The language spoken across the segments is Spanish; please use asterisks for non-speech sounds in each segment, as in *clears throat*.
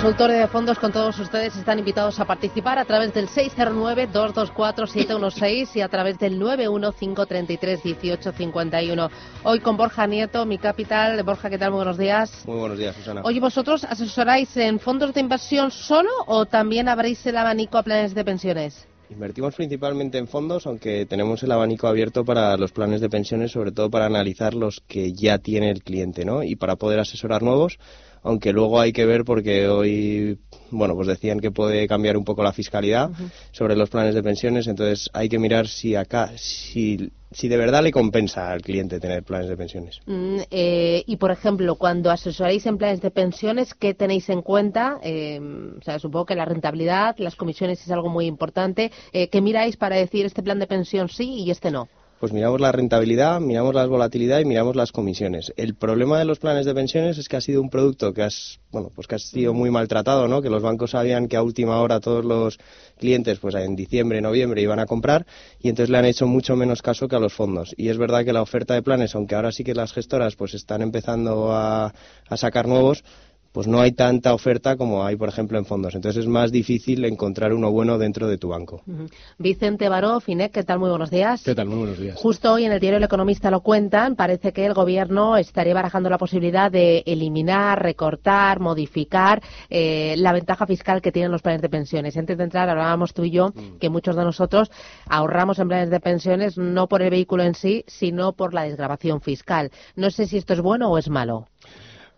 Consultorio de fondos con todos ustedes están invitados a participar a través del 609-224-716 y a través del 915331851. Hoy con Borja Nieto, mi capital. Borja, ¿qué tal? Muy buenos días. Muy buenos días, Susana. Oye, ¿vosotros asesoráis en fondos de inversión solo o también abréis el abanico a planes de pensiones? Invertimos principalmente en fondos, aunque tenemos el abanico abierto para los planes de pensiones, sobre todo para analizar los que ya tiene el cliente, ¿no? Y para poder asesorar nuevos aunque luego hay que ver porque hoy, bueno, pues decían que puede cambiar un poco la fiscalidad sobre los planes de pensiones, entonces hay que mirar si acá, si, si de verdad le compensa al cliente tener planes de pensiones. Mm, eh, y, por ejemplo, cuando asesoráis en planes de pensiones, ¿qué tenéis en cuenta? Eh, o sea, supongo que la rentabilidad, las comisiones es algo muy importante. Eh, ¿Qué miráis para decir este plan de pensión sí y este no? Pues miramos la rentabilidad, miramos la volatilidad y miramos las comisiones. El problema de los planes de pensiones es que ha sido un producto que has, bueno, pues que ha sido muy maltratado, ¿no? Que los bancos sabían que a última hora todos los clientes, pues en diciembre, noviembre iban a comprar y entonces le han hecho mucho menos caso que a los fondos. Y es verdad que la oferta de planes, aunque ahora sí que las gestoras pues están empezando a, a sacar nuevos, pues no hay tanta oferta como hay, por ejemplo, en fondos. Entonces es más difícil encontrar uno bueno dentro de tu banco. Vicente Baró, FINEC, ¿qué tal? Muy buenos días. ¿Qué tal? Muy buenos días. Justo hoy en el diario El Economista lo cuentan. Parece que el Gobierno estaría barajando la posibilidad de eliminar, recortar, modificar eh, la ventaja fiscal que tienen los planes de pensiones. Antes de entrar hablábamos tú y yo mm. que muchos de nosotros ahorramos en planes de pensiones no por el vehículo en sí, sino por la desgrabación fiscal. No sé si esto es bueno o es malo.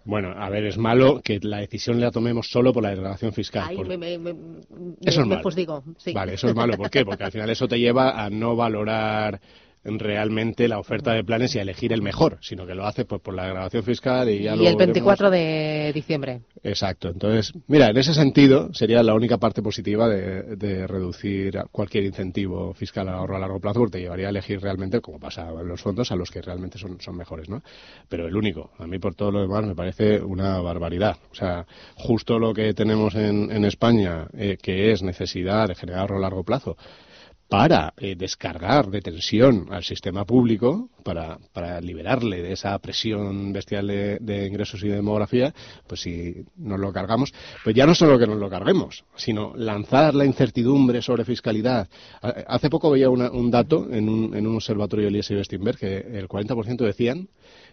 Bueno, a ver, es malo que la decisión la tomemos solo por la declaración fiscal. Ay, me, me, eso es malo. Pues digo, sí. Vale, eso es malo. ¿Por qué? Porque al final eso te lleva a no valorar realmente la oferta de planes y a elegir el mejor, sino que lo hace pues, por la grabación fiscal y ya Y el 24 de diciembre. Exacto. Entonces, mira, en ese sentido sería la única parte positiva de, reducir cualquier incentivo fiscal al ahorro a largo plazo, porque te llevaría a elegir realmente, como pasa en los fondos, a los que realmente son, son mejores, ¿no? Pero el único. A mí, por todo lo demás, me parece una barbaridad. O sea, justo lo que tenemos en, en España, eh, que es necesidad de generar ahorro a largo plazo, para eh, descargar de tensión al sistema público, para, para liberarle de esa presión bestial de, ingresos y de demografía, pues si nos lo cargamos, pues ya no solo que nos lo carguemos, sino lanzar la incertidumbre sobre fiscalidad. Hace poco veía un dato en un, en un observatorio de y Bestinberg que el 40% decían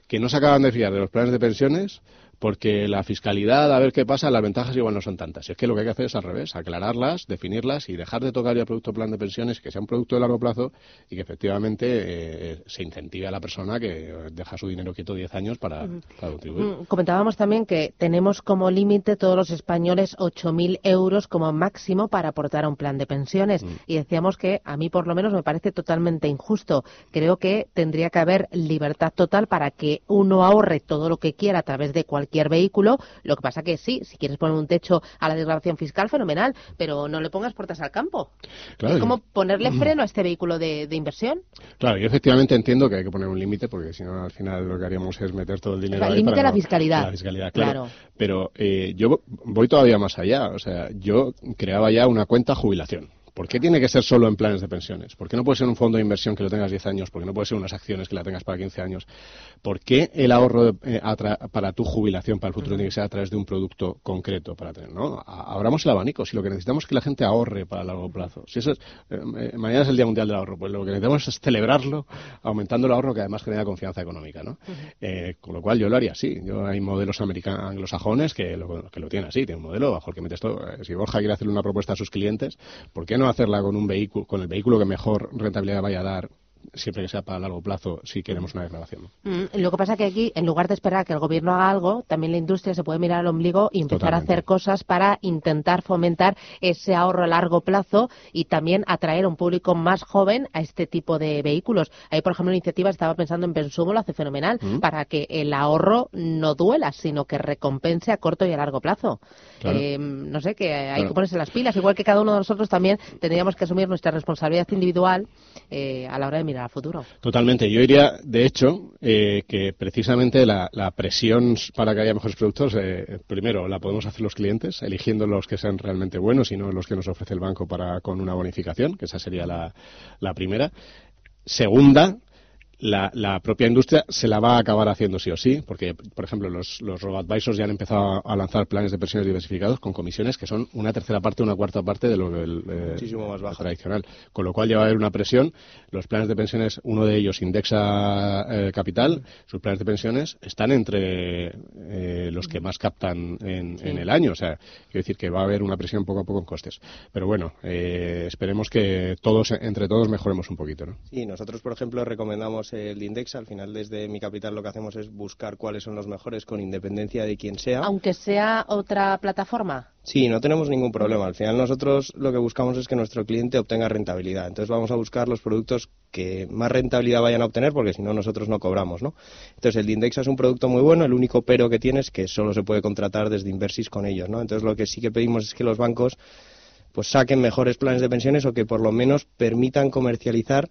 que no se acaban de fiar de los planes de pensiones porque la fiscalidad, a ver qué pasa, las ventajas igual no son tantas. Es que lo que hay que hacer es al revés, aclararlas, definirlas y dejar de tocar ya el producto plan de pensiones, que sea un producto de largo plazo y que efectivamente eh, se incentive a la persona que deja su dinero quieto 10 años para, contribuir. Mm, comentábamos también que tenemos como límite todos los españoles 8.000 euros como máximo para aportar a un plan de pensiones. Mm. Y decíamos que a mí por lo menos me parece totalmente injusto. Creo que tendría que haber libertad total para que uno ahorre todo lo que quiera a través de cualquier cualquier vehículo. Lo que pasa que sí, si quieres poner un techo a la desgrabación fiscal, fenomenal, pero no le pongas puertas al campo. es como ponerle *clears throat* freno a este vehículo de, inversión. Claro, yo efectivamente entiendo que hay que poner un límite, porque si no, al final lo que haríamos es meter todo el dinero. el límite a la fiscalidad. La fiscalidad, claro. Pero eh, yo voy todavía más allá. O sea, yo creaba ya una cuenta jubilación. ¿Por qué tiene que ser solo en planes de pensiones? ¿Por qué no puede ser un fondo de inversión que lo tengas 10 años? ¿Por qué no puede ser unas acciones que la tengas para 15 años? ¿Por qué el ahorro eh, para tu jubilación, para el futuro, tiene que ser a través de un producto concreto para tener? ¿no? Abramos el abanico. Si lo que necesitamos es que la gente ahorre para largo plazo. Si eso es, eh, eh, mañana es el Día Mundial del Ahorro. Pues lo que necesitamos es celebrarlo aumentando el ahorro que además genera confianza económica. ¿no? con lo cual yo lo haría así. Yo hay modelos americanos, anglosajones que lo, que lo tienen así. Tiene un modelo bajo el que metes todo. Si Borja quiere hacerle una propuesta a sus clientes, ¿por qué no hacerla con un vehículo, con el vehículo que mejor rentabilidad vaya a dar siempre que sea para largo plazo, si queremos una declaración. Mm, lo que pasa que aquí, en lugar de esperar que el gobierno haga algo, también la industria se puede mirar al ombligo y empezar a hacer cosas para intentar fomentar ese ahorro a largo plazo y también atraer a un público más joven a este tipo de vehículos. Ahí, por ejemplo, la iniciativa estaba pensando en Pensumo, lo hace fenomenal, mm. para que el ahorro no duela, sino que recompense a corto y a largo plazo. Eh, no sé, que hay que ponerse las pilas, igual que cada uno de nosotros también tendríamos que asumir nuestra responsabilidad individual eh, a la hora de futuro. Totalmente. Yo diría, de hecho, eh, que precisamente la, presión para que haya mejores productos, eh, primero, la podemos hacer los clientes, eligiendo los que sean realmente buenos y no los que nos ofrece el banco para con una bonificación, que esa sería la, la primera. Segunda, la, la, propia industria se la va a acabar haciendo sí o sí, porque, por ejemplo, los, los robo-advisors ya han empezado a lanzar planes de pensiones diversificados con comisiones que son una tercera parte, una cuarta parte de lo del, eh, más tradicional. Con lo cual ya va a haber una presión. Los planes de pensiones, uno de ellos indexa eh, capital, sus planes de pensiones están entre eh, los que más captan en, en, el año. O sea, quiero decir que va a haber una presión poco a poco en costes. Pero bueno, esperemos que todos, entre todos, mejoremos un poquito. ¿no? Sí, nosotros, por ejemplo, recomendamos el Index. Al final, desde mi capital, lo que hacemos es buscar cuáles son los mejores con independencia de quién sea. Aunque sea otra plataforma. Sí, no tenemos ningún problema. Al final, nosotros lo que buscamos es que nuestro cliente obtenga rentabilidad. Entonces, vamos a buscar los productos que más rentabilidad vayan a obtener, porque si no, nosotros no cobramos, ¿no? Entonces, el Index es un producto muy bueno. El único pero que tiene es que solo se puede contratar desde Inversis con ellos, ¿no? Entonces, lo que sí que pedimos es que los bancos pues saquen mejores planes de pensiones o que por lo menos permitan comercializar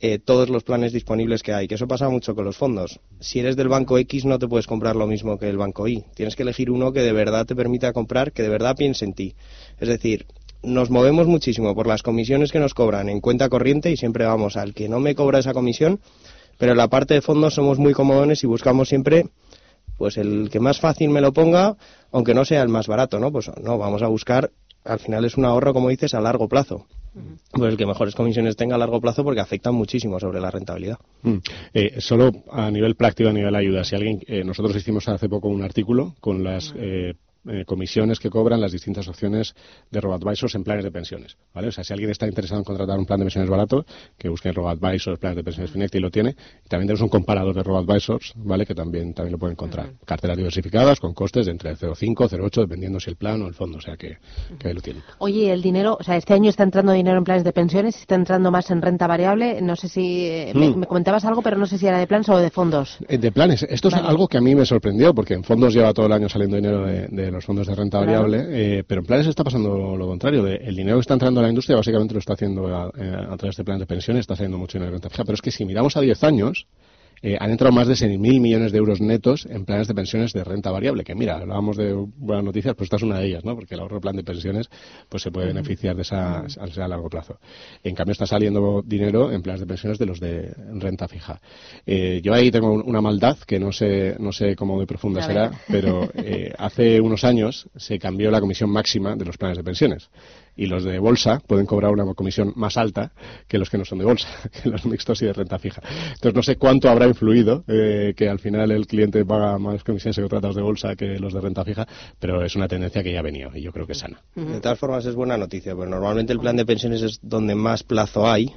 eh, todos los planes disponibles que hay. Que eso pasa mucho con los fondos. Si eres del banco X no te puedes comprar lo mismo que el banco Y. Tienes que elegir uno que de verdad te permita comprar, que de verdad piense en ti. Es decir, nos movemos muchísimo por las comisiones que nos cobran en cuenta corriente y siempre vamos al que no me cobra esa comisión, pero en la parte de fondos somos muy comodones y buscamos siempre pues el que más fácil me lo ponga, aunque no sea el más barato, ¿no? Pues no, vamos a buscar, al final es un ahorro, como dices, a largo plazo pues el que mejores comisiones tenga a largo plazo porque afectan muchísimo sobre la rentabilidad. Mm. Eh, solo a nivel práctico, a nivel ayuda, si alguien, eh, nosotros hicimos hace poco un artículo con las eh, eh, comisiones que cobran las distintas opciones de RoboAdvisors en planes de pensiones. ¿vale? O sea, si alguien está interesado en contratar un plan de pensiones barato, que busque en RoboAdvisors, planes de pensiones Finect y lo tiene. Y también tenemos un comparador de RoboAdvisors, ¿vale? que también, también lo puede encontrar. Carteras diversificadas con costes de entre 0,5 0,8, dependiendo si el plan o el fondo, o sea que, que ahí lo tiene. Oye, el dinero, o sea, este año está entrando dinero en planes de pensiones, está entrando más en renta variable. No sé si eh, me, mm. comentabas algo, pero no sé si era de planes o de fondos. Eh, de planes. Esto es algo que a mí me sorprendió, porque en fondos lleva todo el año saliendo dinero de los fondos de renta variable, eh, pero en planes está pasando lo contrario. el dinero que está entrando a la industria básicamente lo está haciendo a, a través de planes de pensiones, está saliendo mucho dinero de renta fija. Pero es que si miramos a 10 años, eh, han entrado más de 6.000 millones de euros netos en planes de pensiones de renta variable. Que mira, hablábamos de buenas noticias, pues esta es una de ellas, ¿no? Porque el ahorro plan de pensiones pues se puede beneficiar de esa a largo plazo. En cambio está saliendo dinero en planes de pensiones de los de renta fija. Eh, yo ahí tengo una maldad que no sé no sé cómo de profunda será, pero eh, *laughs* hace unos años se cambió la comisión máxima de los planes de pensiones y los de bolsa pueden cobrar una comisión más alta que los que no son de bolsa, *laughs* que los mixtos y de renta fija. Entonces no sé cuánto habrá influido eh, que al final el cliente paga más comisiones en contratos de bolsa que los de renta fija, pero es una tendencia que ya ha venido y yo creo que es sana. De todas formas es buena noticia, porque normalmente el plan de pensiones es donde más plazo hay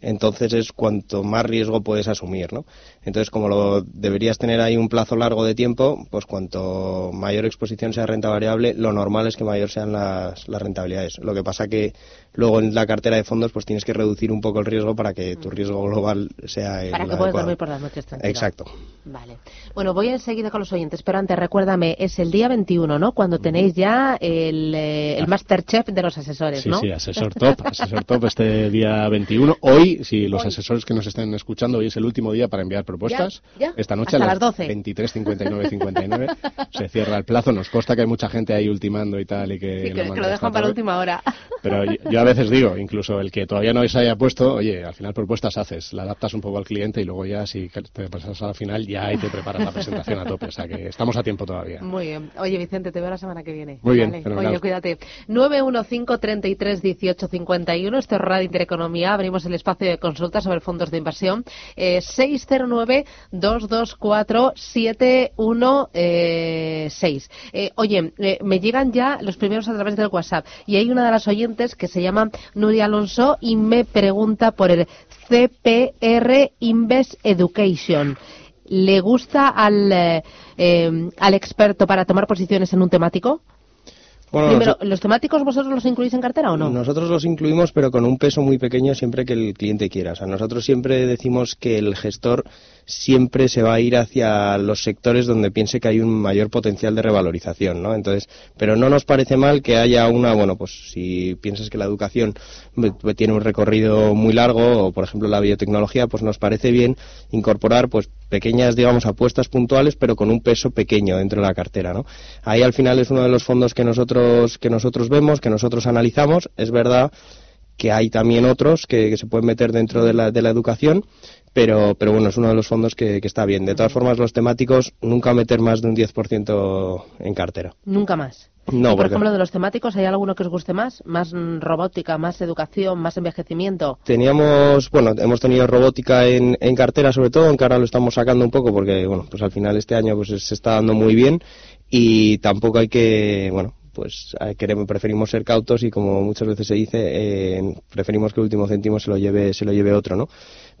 entonces es cuanto más riesgo puedes asumir, ¿no? Entonces, como lo deberías tener ahí un plazo largo de tiempo, pues cuanto mayor exposición sea renta variable, lo normal es que mayor sean las, las rentabilidades. Lo que pasa que luego en la cartera de fondos pues tienes que reducir un poco el riesgo para que tu riesgo global sea el Para que puedas dormir por las noches tranquilo. Exacto. Vale. Bueno, voy enseguida con los oyentes, pero antes recuérdame, es el día 21, ¿no? Cuando tenéis ya el, eh, el Masterchef de los asesores, ¿no? Sí, sí, asesor top, asesor top este día 21. Hoy, si los asesores que nos estén escuchando, hoy es el último día para enviar propuestas. Esta noche a las 12. 23, 59, 59 se cierra el plazo. Nos consta que hay mucha gente ahí ultimando y tal y que, que, lo dejan para la última hora. Pero yo, a veces digo, incluso el que todavía no se haya puesto, oye, al final propuestas haces, la adaptas un poco al cliente y luego ya si te pasas a la final ya ahí te preparas la presentación a tope. O sea que estamos a tiempo todavía. Muy bien. Oye, Vicente, te veo la semana que viene. Muy bien. Oye, cuídate. 915 33 18 51. Esto es Radio Intereconomía. Abrimos el espacio de consulta sobre fondos de inversión. Eh, 609 224 716. Eh, oye, eh, me llegan ya los primeros a través del WhatsApp y hay una de las oyentes que se llama Nuria Alonso y me pregunta por el CPR Invest Education. ¿Le gusta al, eh, al experto para tomar posiciones en un temático? Primero, ¿los temáticos vosotros los incluís en cartera o no? Nosotros los incluimos, pero con un peso muy pequeño siempre que el cliente quiera. O sea, nosotros siempre decimos que el gestor siempre se va a ir hacia los sectores donde piense que hay un mayor potencial de revalorización, ¿no? Entonces, pero no nos parece mal que haya una, bueno, pues si piensas que la educación tiene un recorrido muy largo o, por ejemplo, la biotecnología, pues nos parece bien incorporar, pues, pequeñas, digamos, apuestas puntuales, pero con un peso pequeño dentro de la cartera, ¿no? Ahí al final es uno de los fondos que nosotros que nosotros vemos, que nosotros analizamos. Es verdad que hay también otros que, se pueden meter dentro de la, de la educación, pero, pero bueno, es uno de los fondos que, está bien. De todas formas, los temáticos, nunca meter más de un 10% en cartera. Nunca más. No, por ejemplo, de los temáticos, ¿hay alguno que os guste más? ¿Más robótica, más educación, más envejecimiento? Teníamos, bueno, hemos tenido robótica en, en cartera sobre todo, aunque ahora lo estamos sacando un poco porque, bueno, pues al final este año pues se está dando muy bien y tampoco hay que, bueno, pues queremos, preferimos ser cautos y como muchas veces se dice, eh, preferimos que el último céntimo se lo lleve, se lo lleve otro, ¿no?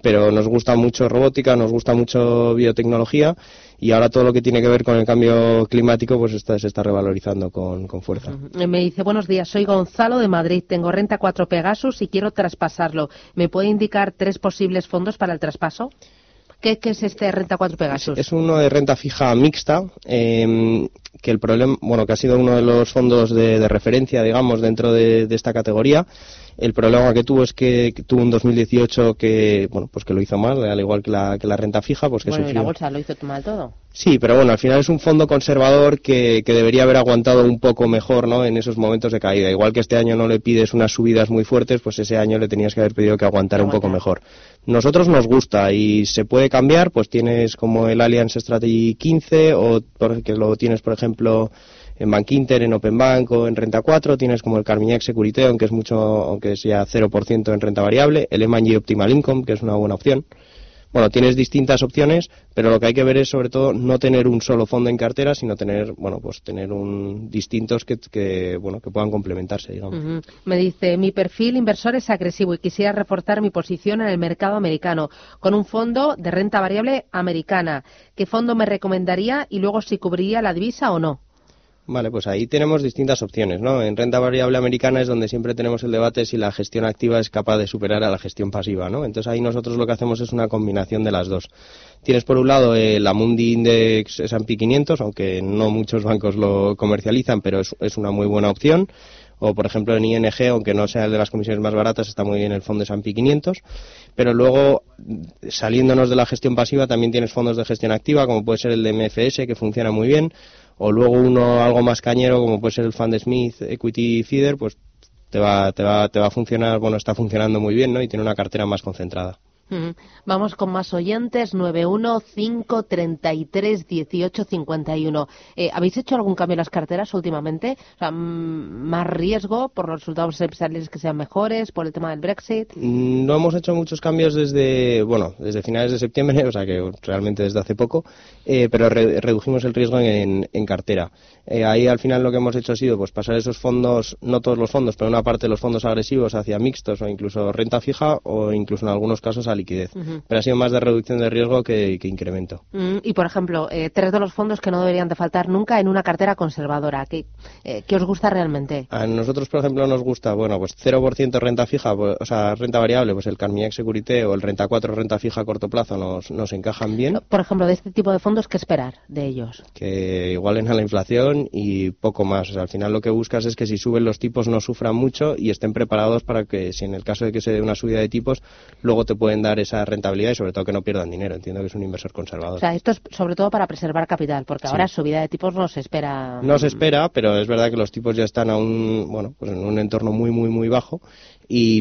Pero nos gusta mucho robótica, nos gusta mucho biotecnología y ahora todo lo que tiene que ver con el cambio climático pues está, se está revalorizando con, con fuerza. Me dice, buenos días, soy Gonzalo de Madrid, tengo renta 4 Pegasus y quiero traspasarlo. ¿Me puede indicar tres posibles fondos para el traspaso? ¿Qué, es este renta 4 Pegasus? Es, uno de renta fija mixta, em, que el problema, bueno, que ha sido uno de los fondos de, referencia, digamos, dentro de, esta categoría. El problema que tuvo es que, tuvo un 2018 que, bueno, pues que lo hizo mal, al igual que la, que la renta fija, pues que bueno, la bolsa lo hizo mal todo. Sí, pero bueno, al final es un fondo conservador que, que, debería haber aguantado un poco mejor ¿no? en esos momentos de caída. Igual que este año no le pides unas subidas muy fuertes, pues ese año le tenías que haber pedido que aguantara un poco mejor. Nosotros nos gusta y se puede cambiar, pues tienes como el Alliance Strategy 15 o que lo tienes, por ejemplo, en Bank Inter, en Open Bank o en Renta 4, tienes como el Carmignac Security, aunque es mucho, aunque sea 0% en renta variable, el M&G Optimal Income, que es una buena opción. Bueno, tienes distintas opciones, pero lo que hay que ver es sobre todo no tener un solo fondo en cartera, sino tener, bueno, pues tener un distintos que, bueno, que puedan complementarse, digamos. Me dice, mi perfil inversor es agresivo y quisiera reforzar mi posición en el mercado americano con un fondo de renta variable americana. ¿Qué fondo me recomendaría y luego si cubriría la divisa o no? Vale, pues ahí tenemos distintas opciones, ¿no? En renta variable americana es donde siempre tenemos el debate si la gestión activa es capaz de superar a la gestión pasiva, ¿no? Entonces ahí nosotros lo que hacemos es una combinación de las dos. Tienes por un lado el la Mundi Index S&P 500, aunque no muchos bancos lo comercializan, pero es, es una muy buena opción o por ejemplo en ING, aunque no sea el de las comisiones más baratas, está muy bien el fondo S&P 500, pero luego saliéndonos de la gestión pasiva también tienes fondos de gestión activa, como puede ser el de MFS, que funciona muy bien, o luego uno algo más cañero como puede ser el Fund Smith Equity Feeder, pues te va, te va, te va a funcionar, bueno, está funcionando muy bien, ¿no? Y tiene una cartera más concentrada. Vamos con más oyentes, 915331851. Eh, ¿Habéis hecho algún cambio en las carteras últimamente? O sea, ¿Más riesgo por los resultados empresariales que sean mejores, por el tema del Brexit? Mm, no hemos hecho muchos cambios desde, bueno, desde finales de septiembre, *laughs* o sea que realmente desde hace poco, eh, pero redujimos el riesgo en, en cartera. Eh, ahí al final lo que hemos hecho ha sido pues pasar esos fondos, no todos los fondos, pero una parte de los fondos agresivos hacia mixtos o incluso renta fija o incluso en algunos casos a liquidez. Pero ha sido más de reducción de riesgo que, incremento. Mm, y, por ejemplo, eh, tres de los fondos que no deberían de faltar nunca en una cartera conservadora. ¿Qué, eh, os gusta realmente? A nosotros, por ejemplo, nos gusta, bueno, pues 0% renta fija, pues, o sea, renta variable, pues el Carmignac Securité o el renta 4 renta fija a corto plazo nos, nos encajan bien. Por ejemplo, de este tipo de fondos, ¿qué esperar de ellos? Que igualen a la inflación y poco más. O sea, al final lo que buscas es que si suben los tipos no sufran mucho y estén preparados para que si en el caso de que se dé una subida de tipos, luego te pueden dar esa rentabilidad y sobre todo que no pierdan dinero. Entiendo que es un inversor conservador. O sea, esto es sobre todo para preservar capital, porque ahora subida de tipos no se espera. No se espera, pero es verdad que los tipos ya están a un, bueno, pues en un entorno muy, muy, muy bajo y,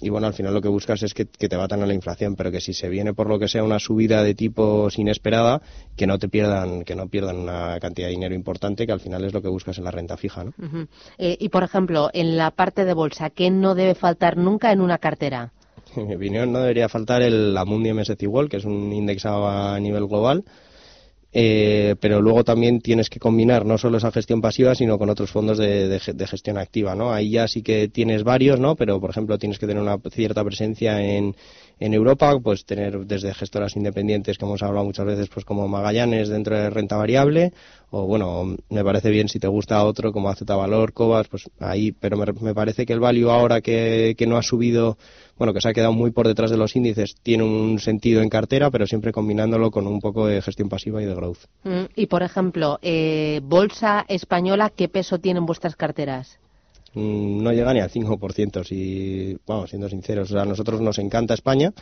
y bueno, al final lo que buscas es que, te batan a la inflación, pero que si se viene por lo que sea una subida de tipos inesperada, que no te pierdan, que no pierdan una cantidad de dinero importante, que al final es lo que buscas en la renta fija, ¿no? Eh, y por ejemplo, en la parte de bolsa, ¿qué no debe faltar nunca en una cartera? *laughs* en mi opinión, no debería faltar el Amundi MSCI World, que es un indexado a nivel global. Eh, pero luego también tienes que combinar no solo esa gestión pasiva, sino con otros fondos de, gestión activa, ¿no? Ahí ya sí que tienes varios, ¿no? Pero, por ejemplo, tienes que tener una cierta presencia en, En Europa, pues tener desde gestoras independientes, que hemos hablado muchas veces, pues como Magallanes dentro de renta variable, o bueno, me parece bien si te gusta otro como Azuta Valor, Cobas, pues ahí, pero me, parece que el value ahora que, que no ha subido, bueno, que se ha quedado muy por detrás de los índices, tiene un sentido en cartera, pero siempre combinándolo con un poco de gestión pasiva y de growth. Mm, y por ejemplo, eh, bolsa española, ¿qué peso tienen vuestras carteras? Mm, no llega ni al 5%, si, vamos, siendo sinceros. A nosotros nos encanta España,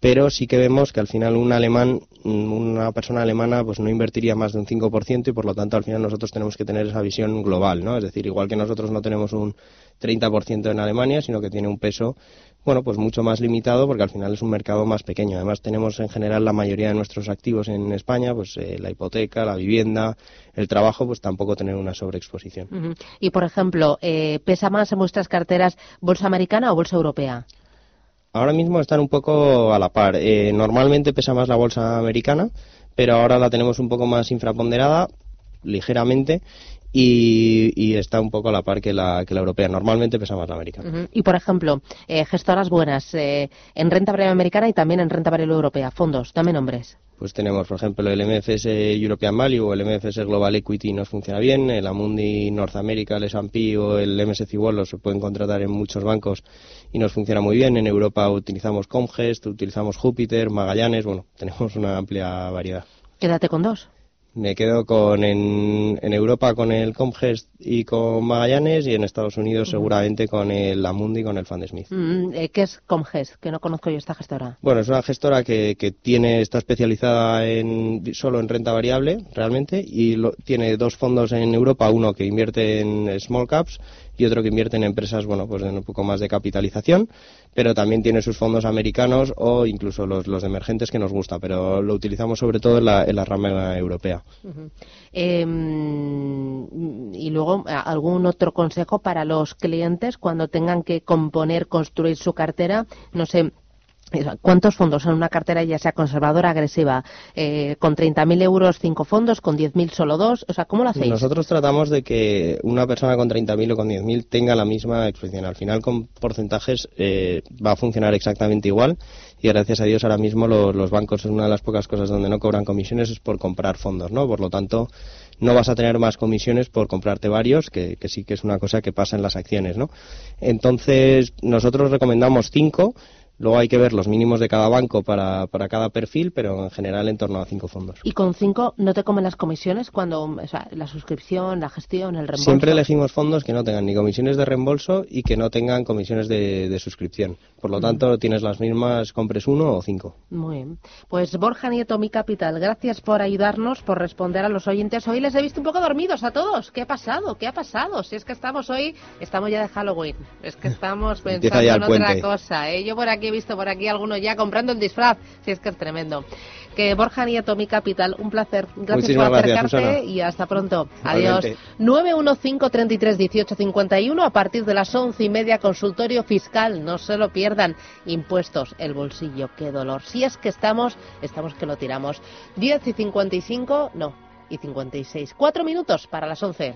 pero sí que vemos que al final un alemán, mm, una persona alemana, pues no invertiría más de un 5% y por lo tanto al final nosotros tenemos que tener esa visión global, ¿no? Es decir, igual que nosotros no tenemos un 30% en Alemania, sino que tiene un peso bueno, pues mucho más limitado porque al final es un mercado más pequeño. Además tenemos en general la mayoría de nuestros activos en España, pues eh, la hipoteca, la vivienda, el trabajo, pues tampoco tener una sobreexposición. Y por ejemplo, eh, ¿pesa más en vuestras carteras bolsa americana o bolsa europea? Ahora mismo están un poco a la par. Eh, normalmente pesa más la bolsa americana, pero ahora la tenemos un poco más infraponderada ligeramente y, está un poco a la par que la, que la europea. Normalmente pesa más la americana. Y, por ejemplo, eh, gestoras buenas eh, en renta variable americana y también en renta variable europea. Fondos, dame nombres. Pues tenemos, por ejemplo, el MFS European Value o el MFS Global Equity nos funciona bien, el Amundi North America, el S&P o el MSCI World los pueden contratar en muchos bancos y nos funciona muy bien. En Europa utilizamos Comgest, utilizamos Júpiter, Magallanes, bueno, tenemos una amplia variedad. Quédate con dos. Me quedo con en, Europa con el Comgest y con Magallanes y en Estados Unidos seguramente con el Amundi y con el Fandesmith. Mm, eh, ¿Qué es Comgest? Que no conozco yo esta gestora. Bueno, es una gestora que, que tiene está especializada en solo en renta variable realmente y tiene dos fondos en Europa, uno que invierte en small caps y otro que invierte en empresas, bueno, pues de un poco más de capitalización, pero también tiene sus fondos americanos o incluso los, los emergentes que nos gusta, pero lo utilizamos sobre todo en la, en la rama europea. Em, y luego, ¿algún otro consejo para los clientes cuando tengan que componer, construir su cartera? No sé, ¿Cuántos fondos en una cartera ya sea conservadora, agresiva? Eh, ¿Con 30.000 euros cinco fondos? ¿Con 10.000 solo dos? O sea, ¿cómo lo hacéis? Nosotros tratamos de que una persona con 30.000 o con 10.000 tenga la misma exposición. Al final, con porcentajes eh, va a funcionar exactamente igual y gracias a Dios ahora mismo los, bancos es una de las pocas cosas donde no cobran comisiones es por comprar fondos, ¿no? Por lo tanto, no vas a tener más comisiones por comprarte varios, que, que sí que es una cosa que pasa en las acciones, ¿no? Entonces, nosotros recomendamos cinco Luego hay que ver los mínimos de cada banco para, para cada perfil, pero en general en torno a cinco fondos. ¿Y con cinco no te comen las comisiones cuando, o sea, la suscripción, la gestión, el reembolso? Siempre elegimos fondos que no tengan ni comisiones de reembolso y que no tengan comisiones de, de suscripción. Por lo tanto, tienes las mismas, compres uno o cinco. Muy bien. Pues Borja Nieto, mi capital, gracias por ayudarnos, por responder a los oyentes. Hoy les he visto un poco dormidos a todos. ¿Qué ha pasado? ¿Qué ha pasado? Si es que estamos hoy, estamos ya de Halloween. Es que estamos pensando en otra cosa. ¿eh? Yo por aquí he visto por aquí algunos ya comprando el disfraz, si es que es tremendo. Que Borja Nieto, mi capital, un placer. Gracias por acercarte y hasta pronto. Adiós. 915 33 18 51 a partir de las once y media consultorio fiscal. No se lo pierdan. Impuestos, el bolsillo, qué dolor. Si es que estamos, estamos que lo tiramos. 10 y 55, no, y 56. Cuatro minutos para las once.